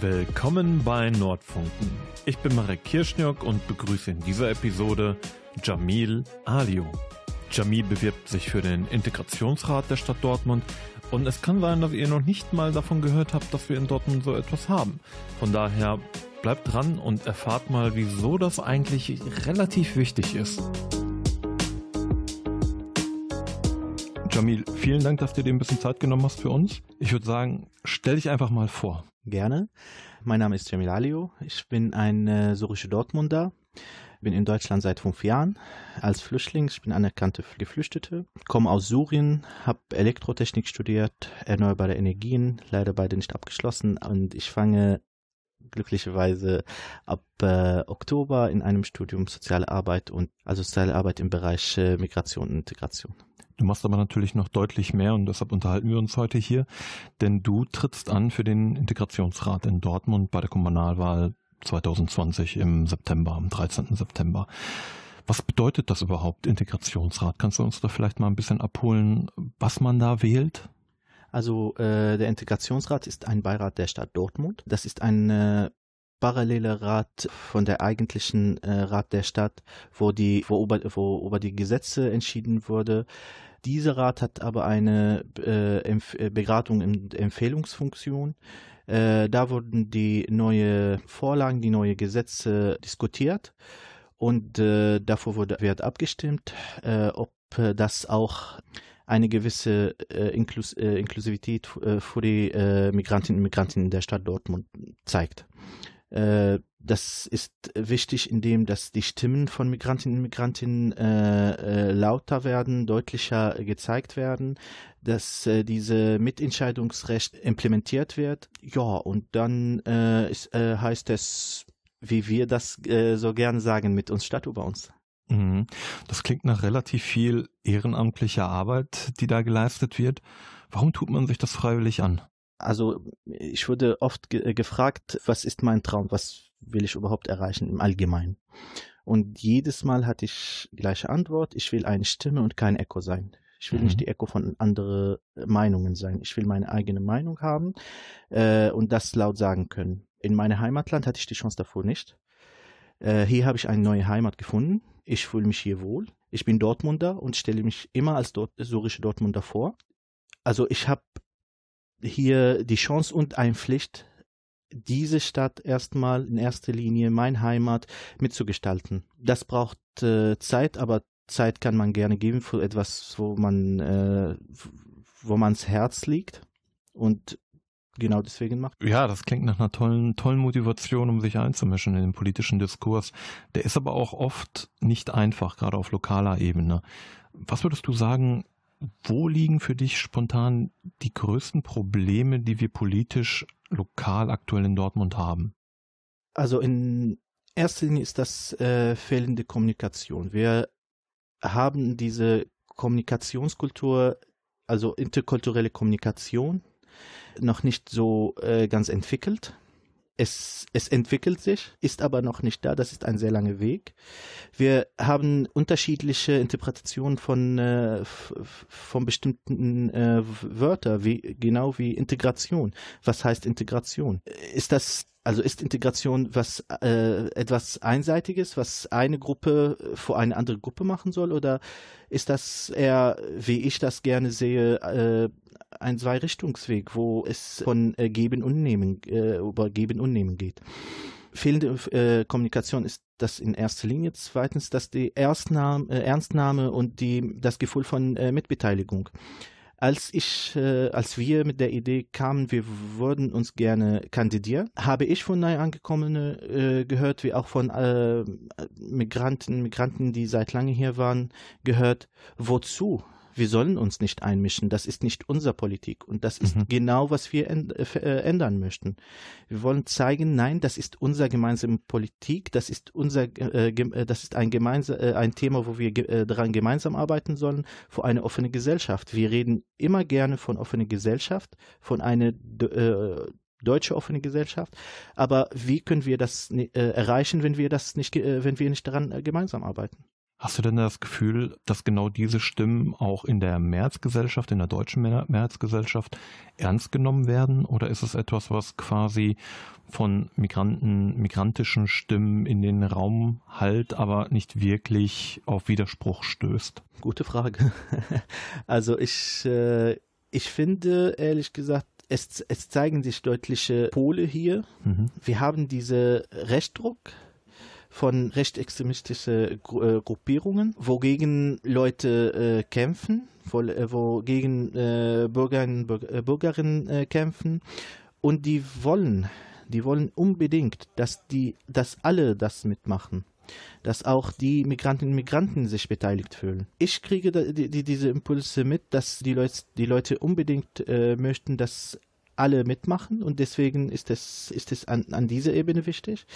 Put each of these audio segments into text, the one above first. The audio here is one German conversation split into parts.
Willkommen bei Nordfunken. Ich bin Marek Kirschniok und begrüße in dieser Episode Jamil Alio. Jamil bewirbt sich für den Integrationsrat der Stadt Dortmund und es kann sein, dass ihr noch nicht mal davon gehört habt, dass wir in Dortmund so etwas haben. Von daher bleibt dran und erfahrt mal, wieso das eigentlich relativ wichtig ist. Jamil, vielen Dank, dass du dir ein bisschen Zeit genommen hast für uns. Ich würde sagen, stell dich einfach mal vor. Gerne. Mein Name ist Jamil Alio. Ich bin ein äh, syrischer Dortmunder. Bin in Deutschland seit fünf Jahren als Flüchtling. Ich bin anerkannte Geflüchtete. Komme aus Syrien, habe Elektrotechnik studiert, erneuerbare Energien, leider beide nicht abgeschlossen. Und ich fange glücklicherweise ab äh, Oktober in einem Studium Soziale Arbeit und also Soziale Arbeit im Bereich äh, Migration und Integration. Du machst aber natürlich noch deutlich mehr und deshalb unterhalten wir uns heute hier, denn du trittst an für den Integrationsrat in Dortmund bei der Kommunalwahl 2020 im September, am 13. September. Was bedeutet das überhaupt, Integrationsrat? Kannst du uns da vielleicht mal ein bisschen abholen, was man da wählt? Also äh, der Integrationsrat ist ein Beirat der Stadt Dortmund. Das ist ein äh, paralleler Rat von der eigentlichen äh, Rat der Stadt, wo die wo über, wo über die Gesetze entschieden wurde. Dieser Rat hat aber eine äh, äh, Beratung in Empfehlungsfunktion. Äh, da wurden die neue Vorlagen, die neue Gesetze diskutiert und äh, davor wurde, wird abgestimmt, äh, ob äh, das auch eine gewisse Inklus Inklusivität für die Migrantinnen und Migranten der Stadt Dortmund zeigt. Äh, das ist wichtig, indem dass die Stimmen von Migrantinnen und Migranten äh, äh, lauter werden, deutlicher gezeigt werden, dass äh, diese Mitentscheidungsrecht implementiert wird. Ja, und dann äh, ist, äh, heißt es, wie wir das äh, so gerne sagen, mit uns statt über uns. Mhm. Das klingt nach relativ viel ehrenamtlicher Arbeit, die da geleistet wird. Warum tut man sich das freiwillig an? Also ich wurde oft ge äh, gefragt, was ist mein Traum, was will ich überhaupt erreichen im Allgemeinen. Und jedes Mal hatte ich gleiche Antwort, ich will eine Stimme und kein Echo sein. Ich will mhm. nicht die Echo von anderen Meinungen sein. Ich will meine eigene Meinung haben äh, und das laut sagen können. In meinem Heimatland hatte ich die Chance davor nicht. Äh, hier habe ich eine neue Heimat gefunden. Ich fühle mich hier wohl. Ich bin Dortmunder und stelle mich immer als Dort syrische Dortmunder vor. Also ich habe hier die Chance und eine Pflicht, diese Stadt erstmal in erster Linie, mein Heimat, mitzugestalten. Das braucht äh, Zeit, aber Zeit kann man gerne geben für etwas, wo man, äh, wo man's Herz liegt und genau deswegen macht. Ja, das klingt nach einer tollen, tollen Motivation, um sich einzumischen in den politischen Diskurs. Der ist aber auch oft nicht einfach, gerade auf lokaler Ebene. Was würdest du sagen, wo liegen für dich spontan die größten Probleme, die wir politisch lokal aktuell in Dortmund haben? Also in erster Linie ist das äh, fehlende Kommunikation. Wir haben diese Kommunikationskultur, also interkulturelle Kommunikation, noch nicht so äh, ganz entwickelt. Es, es entwickelt sich, ist aber noch nicht da. Das ist ein sehr langer Weg. Wir haben unterschiedliche Interpretationen von, äh, von bestimmten äh, Wörtern, wie, genau wie Integration. Was heißt Integration? Ist das also ist Integration was äh, etwas Einseitiges, was eine Gruppe vor eine andere Gruppe machen soll, oder ist das eher, wie ich das gerne sehe, äh, ein Zwei-Richtungsweg, wo es von äh, Geben und Nehmen äh, über Geben und Nehmen geht? Fehlende äh, Kommunikation ist das in erster Linie. Zweitens, dass die Erstnahme, äh, Ernstnahme und die, das Gefühl von äh, Mitbeteiligung als ich, äh, als wir mit der Idee kamen, wir würden uns gerne kandidieren, habe ich von neu angekommenen gehört, wie auch von Migranten, Migranten, die seit lange hier waren, gehört, wozu? Wir sollen uns nicht einmischen. Das ist nicht unsere Politik. Und das ist mhm. genau, was wir äh, ändern möchten. Wir wollen zeigen, nein, das ist unsere gemeinsame Politik. Das ist unser, äh, äh das ist ein gemeinsam, äh, ein Thema, wo wir äh, daran gemeinsam arbeiten sollen, für eine offene Gesellschaft. Wir reden immer gerne von offener Gesellschaft, von einer äh, deutsche offene Gesellschaft. Aber wie können wir das äh, erreichen, wenn wir das nicht, äh, wenn wir nicht daran äh, gemeinsam arbeiten? Hast du denn das Gefühl, dass genau diese Stimmen auch in der Mehrheitsgesellschaft, in der deutschen Mehrheitsgesellschaft ernst genommen werden? Oder ist es etwas, was quasi von Migranten, migrantischen Stimmen in den Raum halt, aber nicht wirklich auf Widerspruch stößt? Gute Frage. Also ich, äh, ich finde ehrlich gesagt, es, es zeigen sich deutliche Pole hier. Mhm. Wir haben diese Rechtsdruck von rechtsextremistischen Gru Gruppierungen, wogegen Leute äh, kämpfen, wo, äh, wogegen äh, Bürgerinnen, Bürgerinnen äh, kämpfen und die wollen die wollen unbedingt, dass die, dass alle das mitmachen dass auch die Migrantinnen und Migranten sich beteiligt fühlen. Ich kriege die, die, diese Impulse mit, dass die Leute, die Leute unbedingt äh, möchten, dass alle mitmachen und deswegen ist es, ist an, an dieser Ebene wichtig.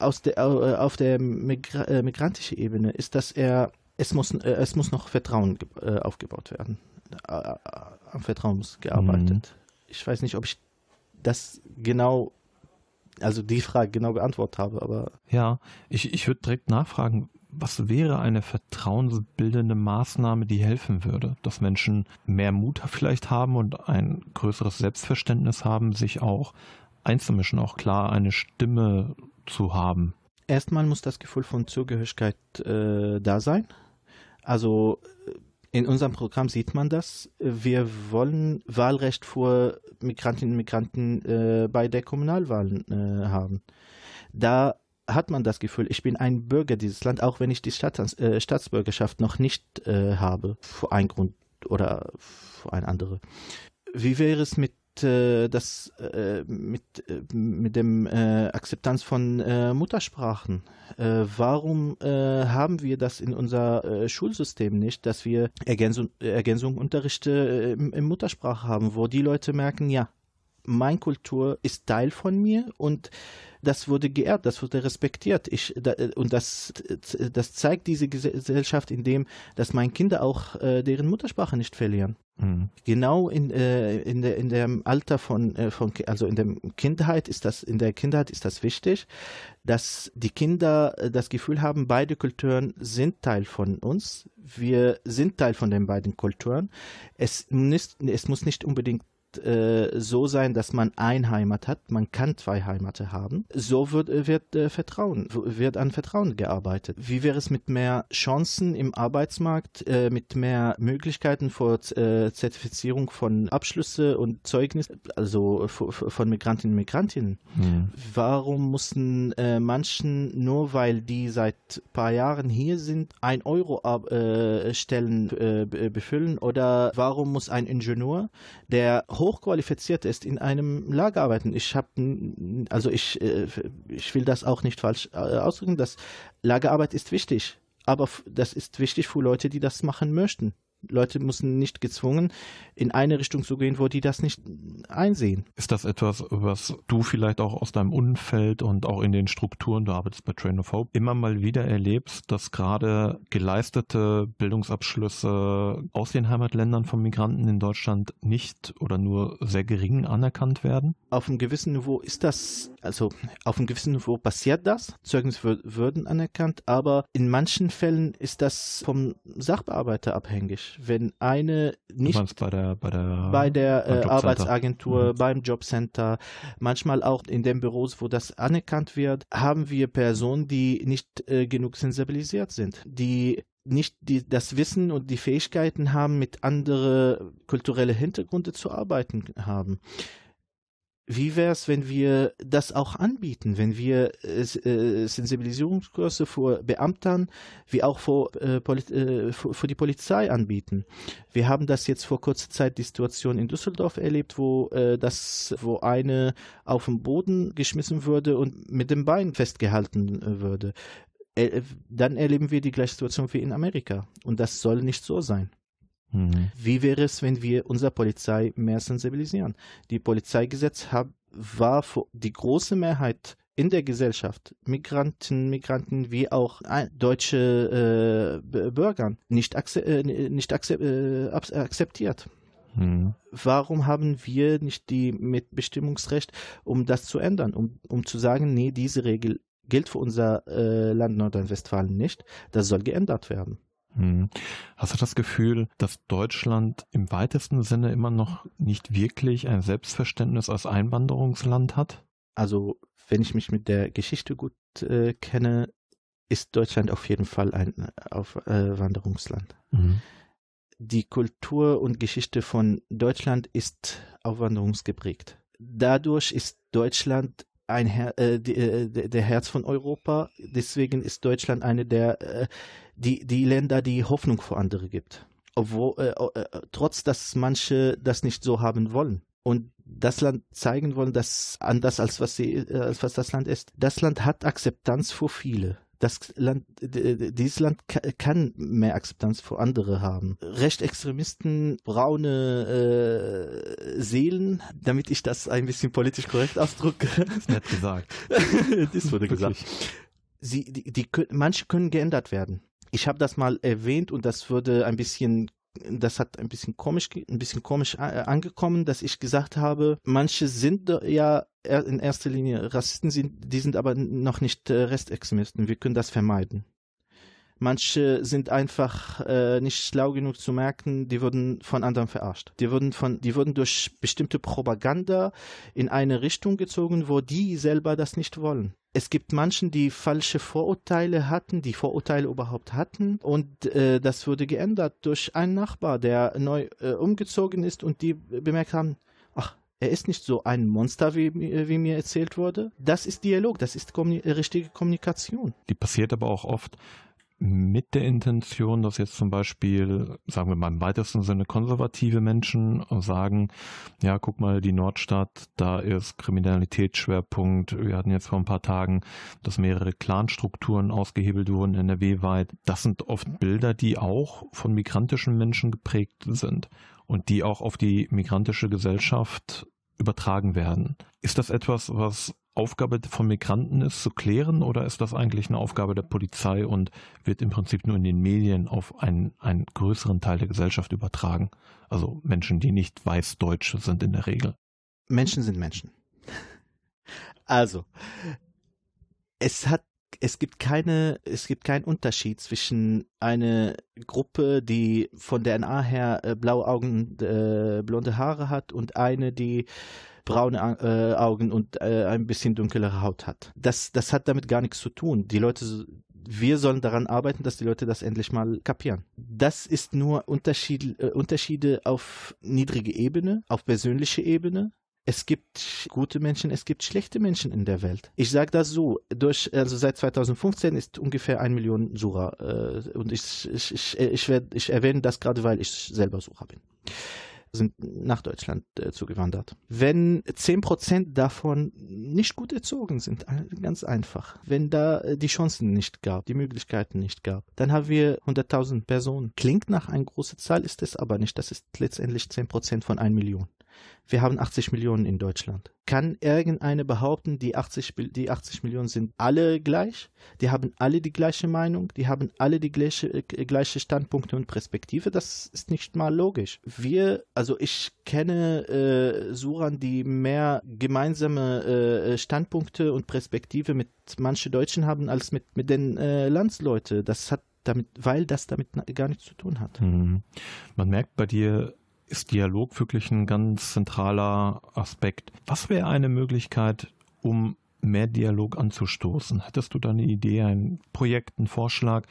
Aus der, äh, auf der Migra äh, migrantischen Ebene ist, dass er, es muss, äh, es muss noch Vertrauen aufgebaut werden. Am Vertrauen muss gearbeitet. Mhm. Ich weiß nicht, ob ich das genau also die Frage genau beantwortet habe, aber. Ja, ich, ich würde direkt nachfragen, was wäre eine vertrauensbildende Maßnahme, die helfen würde, dass Menschen mehr Mut vielleicht haben und ein größeres Selbstverständnis haben, sich auch einzumischen, auch klar eine Stimme zu haben? Erstmal muss das Gefühl von Zugehörigkeit äh, da sein. Also in unserem Programm sieht man das. Wir wollen Wahlrecht für Migrantinnen und Migranten äh, bei der Kommunalwahlen äh, haben. Da hat man das Gefühl, ich bin ein Bürger dieses Land, auch wenn ich die Stadt, äh, Staatsbürgerschaft noch nicht äh, habe, für einen Grund oder für einen anderen. Wie wäre es mit äh, das äh, mit, äh, mit dem äh, Akzeptanz von äh, Muttersprachen. Äh, warum haben wir das in unser Schulsystem nicht, dass wir Ergänzung, Ergänzungsunterrichte im, im Muttersprache haben, wo die Leute merken, ja, meine Kultur ist Teil von mir und das wurde geehrt, das wurde respektiert. Ich, da, und das, das zeigt diese Gesellschaft, indem, dass meine Kinder auch äh, deren Muttersprache nicht verlieren. Mhm. Genau in, äh, in, der, in dem Alter von, äh, von, also in der Kindheit ist das, in der Kindheit ist das wichtig, dass die Kinder äh, das Gefühl haben, beide Kulturen sind Teil von uns. Wir sind Teil von den beiden Kulturen. Es, ist, es muss nicht unbedingt äh, so sein, dass man ein Heimat hat. Man kann zwei Heimate haben. So wird, äh, wird äh, Vertrauen, wird an Vertrauen gearbeitet. Wie wäre es mit mehr Chancen im Arbeitsmarkt, äh, mit mehr Möglichkeiten vor äh, Zertifizierung von Abschlüsse und Zeugnis, also von Migrantinnen und Migrantinnen? Mhm. Warum mussten manchen, nur weil die seit ein paar Jahren hier sind, ein Euro Stellen befüllen? Oder warum muss ein Ingenieur, der hochqualifiziert ist, in einem Lager arbeiten. Ich habe, also ich, äh, ich will das auch nicht falsch äh, ausdrücken, dass Lagerarbeit ist wichtig, aber das ist wichtig für Leute, die das machen möchten. Leute müssen nicht gezwungen, in eine Richtung zu gehen, wo die das nicht einsehen. Ist das etwas, was du vielleicht auch aus deinem Umfeld und auch in den Strukturen, du arbeitest bei Train of Hope, immer mal wieder erlebst, dass gerade geleistete Bildungsabschlüsse aus den Heimatländern von Migranten in Deutschland nicht oder nur sehr gering anerkannt werden? Auf einem gewissen Niveau ist das, also auf einem gewissen Niveau passiert das. Zeugnisse würden anerkannt, aber in manchen Fällen ist das vom Sachbearbeiter abhängig wenn eine nicht bei der bei der, bei der äh, Arbeitsagentur, mhm. beim Jobcenter, manchmal auch in den Büros, wo das anerkannt wird, haben wir Personen, die nicht äh, genug sensibilisiert sind, die nicht die, das Wissen und die Fähigkeiten haben, mit anderen kulturellen Hintergründen zu arbeiten haben wie wäre es, wenn wir das auch anbieten, wenn wir äh, äh Sensibilisierungskurse für Beamtern wie auch für, äh, äh für, die Polizei anbieten? Wir haben das jetzt vor kurzer Zeit die Situation in Düsseldorf erlebt, wo äh, das, wo eine auf den Boden geschmissen würde und mit dem Bein festgehalten äh, würde. dann erleben wir die gleiche Situation wie in Amerika. Und das soll nicht so sein. Mhm. Wie wäre es, wenn wir unsere Polizei mehr sensibilisieren? Die Polizeigesetz hat, war für die große Mehrheit in der Gesellschaft, Migranten, Migranten wie auch deutsche äh, Bürger, nicht, äh, nicht akze äh, akzeptiert. Mhm. Warum haben wir nicht die Mitbestimmungsrecht, um das zu ändern, um, um zu sagen, nee, diese Regel gilt für unser äh, Land Nordrhein-Westfalen nicht. Das soll geändert werden. Hm. Hast du das Gefühl, dass Deutschland im weitesten Sinne immer noch nicht wirklich ein Selbstverständnis als Einwanderungsland hat? Also, wenn ich mich mit der Geschichte gut äh, kenne, ist Deutschland auf jeden Fall ein Aufwanderungsland. Äh, mhm. Die Kultur und Geschichte von Deutschland ist aufwanderungsgeprägt. Dadurch ist Deutschland ein Her äh, die, äh, der Herz von Europa. Deswegen ist Deutschland eine der äh, die, die Länder, die Hoffnung für andere gibt. Obwohl, äh, äh, trotz dass manche das nicht so haben wollen und das Land zeigen wollen, dass anders als was sie, äh, als was das Land ist. Das Land hat Akzeptanz für viele das Land, dieses Land kann mehr Akzeptanz für andere haben. Rechtsextremisten, braune äh, Seelen, damit ich das ein bisschen politisch korrekt ausdrücke. Das ist nett gesagt. das wurde gesagt. Sie, die, die, manche können geändert werden. Ich habe das mal erwähnt und das würde ein bisschen das hat ein bisschen komisch, ein bisschen komisch äh, angekommen, dass ich gesagt habe, manche sind ja in erster Linie Rassisten, sind, die sind aber noch nicht äh, Restextremisten. Wir können das vermeiden. Manche sind einfach äh, nicht schlau genug zu merken, die wurden von anderen verarscht. Die wurden von, die wurden durch bestimmte Propaganda in eine Richtung gezogen, wo die selber das nicht wollen. Es gibt Menschen, die falsche Vorurteile hatten, die Vorurteile überhaupt hatten, und äh, das wurde geändert durch einen Nachbar, der neu äh, umgezogen ist und die bemerkt haben, ach, er ist nicht so ein Monster, wie, wie mir erzählt wurde. Das ist Dialog, das ist kommuni richtige Kommunikation. Die passiert aber auch oft, mit der Intention, dass jetzt zum Beispiel, sagen wir mal im weitesten Sinne, konservative Menschen sagen, ja, guck mal, die Nordstadt, da ist Kriminalitätsschwerpunkt. Wir hatten jetzt vor ein paar Tagen, dass mehrere Clanstrukturen ausgehebelt wurden, NRW-weit. Das sind oft Bilder, die auch von migrantischen Menschen geprägt sind und die auch auf die migrantische Gesellschaft übertragen werden. Ist das etwas, was Aufgabe von Migranten ist, zu klären, oder ist das eigentlich eine Aufgabe der Polizei und wird im Prinzip nur in den Medien auf einen, einen größeren Teil der Gesellschaft übertragen? Also Menschen, die nicht Weißdeutsche sind in der Regel. Menschen sind Menschen. Also, es hat es gibt keine, es gibt keinen Unterschied zwischen einer Gruppe, die von der DNA her äh, blaue Augen, äh, blonde Haare hat und eine, die braune äh, Augen und äh, ein bisschen dunklere Haut hat. Das, das hat damit gar nichts zu tun. Die Leute, wir sollen daran arbeiten, dass die Leute das endlich mal kapieren. Das ist nur Unterschied, äh, Unterschiede auf niedrige Ebene, auf persönliche Ebene. Es gibt gute Menschen, es gibt schlechte Menschen in der Welt. Ich sage das so, durch, also seit 2015 ist ungefähr ein Million Sura äh, und ich, ich, ich, ich, werd, ich erwähne das gerade, weil ich selber Sura bin sind nach Deutschland äh, zugewandert. Wenn zehn Prozent davon nicht gut erzogen sind, ganz einfach, wenn da äh, die Chancen nicht gab, die Möglichkeiten nicht gab, dann haben wir 100.000 Personen. Klingt nach einer großen Zahl, ist es aber nicht. Das ist letztendlich zehn Prozent von 1 Million. Wir haben 80 Millionen in Deutschland. Kann irgendeine behaupten, die 80, die 80 Millionen sind alle gleich? Die haben alle die gleiche Meinung? Die haben alle die gleiche, äh, gleiche Standpunkte und Perspektive? Das ist nicht mal logisch. Wir, also ich kenne äh, Suran, die mehr gemeinsame äh, Standpunkte und Perspektive mit manchen Deutschen haben als mit, mit den äh, Landsleute. Das hat damit, weil das damit gar nichts zu tun hat. Mhm. Man merkt bei dir, ist Dialog wirklich ein ganz zentraler Aspekt. Was wäre eine Möglichkeit, um mehr Dialog anzustoßen? Hättest du da eine Idee, ein Projekt, einen Vorschlag,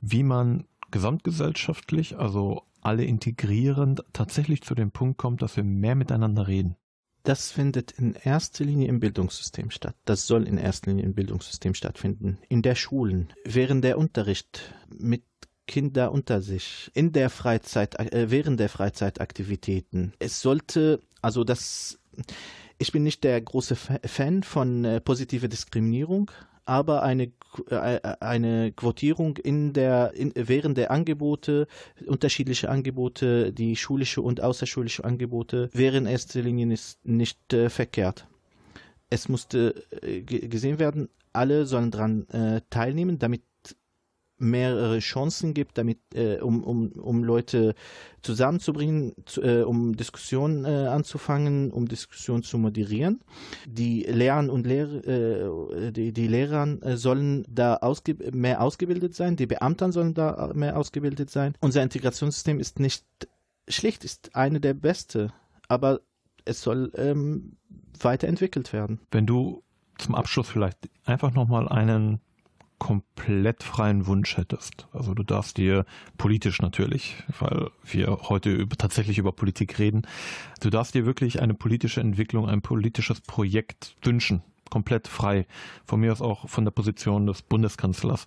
wie man gesamtgesellschaftlich, also alle integrierend, tatsächlich zu dem Punkt kommt, dass wir mehr miteinander reden? Das findet in erster Linie im Bildungssystem statt. Das soll in erster Linie im Bildungssystem stattfinden. In der Schulen, während der Unterricht mit Kinder unter sich in der Freizeit, äh, während der Freizeitaktivitäten. Es sollte, also das, ich bin nicht der große Fan von äh, positiver Diskriminierung, aber eine, äh, eine Quotierung in der, in, während der Angebote, unterschiedliche Angebote, die schulische und außerschulische Angebote, wären in erster Linie nicht, nicht äh, verkehrt. Es musste äh, gesehen werden, alle sollen daran äh, teilnehmen, damit mehrere Chancen gibt, damit, äh, um, um, um Leute zusammenzubringen, zu, äh, um Diskussionen äh, anzufangen, um Diskussionen zu moderieren. Die Lehrer und Lehrer, äh, die, die Lehrer äh, sollen da ausge mehr ausgebildet sein, die Beamten sollen da mehr ausgebildet sein. Unser Integrationssystem ist nicht schlicht, ist eine der beste, aber es soll ähm, weiterentwickelt werden. Wenn du zum Abschluss vielleicht einfach nochmal einen komplett freien Wunsch hättest. Also du darfst dir politisch natürlich, weil wir heute über, tatsächlich über Politik reden, du darfst dir wirklich eine politische Entwicklung, ein politisches Projekt wünschen, komplett frei. Von mir aus auch von der Position des Bundeskanzlers.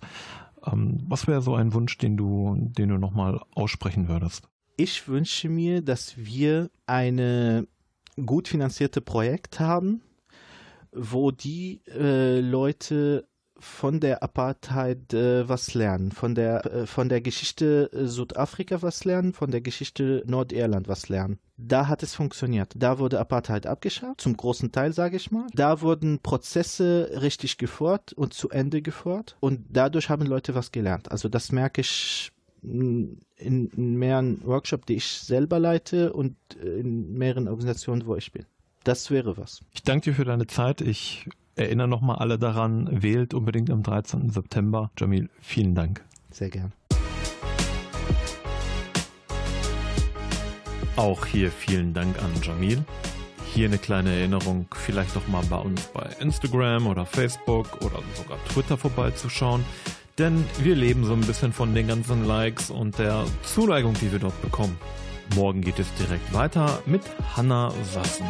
Ähm, was wäre so ein Wunsch, den du, den du nochmal aussprechen würdest? Ich wünsche mir, dass wir eine gut finanzierte Projekt haben, wo die äh, Leute von der Apartheid äh, was lernen, von der, äh, von der Geschichte äh, Südafrika was lernen, von der Geschichte Nordirland was lernen. Da hat es funktioniert. Da wurde Apartheid abgeschafft, zum großen Teil sage ich mal. Da wurden Prozesse richtig geführt und zu Ende geführt und dadurch haben Leute was gelernt. Also das merke ich in, in mehreren Workshops, die ich selber leite und in mehreren Organisationen, wo ich bin. Das wäre was. Ich danke dir für deine Zeit. Ich erinnere nochmal alle daran, wählt unbedingt am 13. September. Jamil, vielen Dank. Sehr gern. Auch hier vielen Dank an Jamil. Hier eine kleine Erinnerung, vielleicht doch mal bei uns bei Instagram oder Facebook oder sogar Twitter vorbeizuschauen. Denn wir leben so ein bisschen von den ganzen Likes und der Zuneigung, die wir dort bekommen. Morgen geht es direkt weiter mit Hanna Sassen.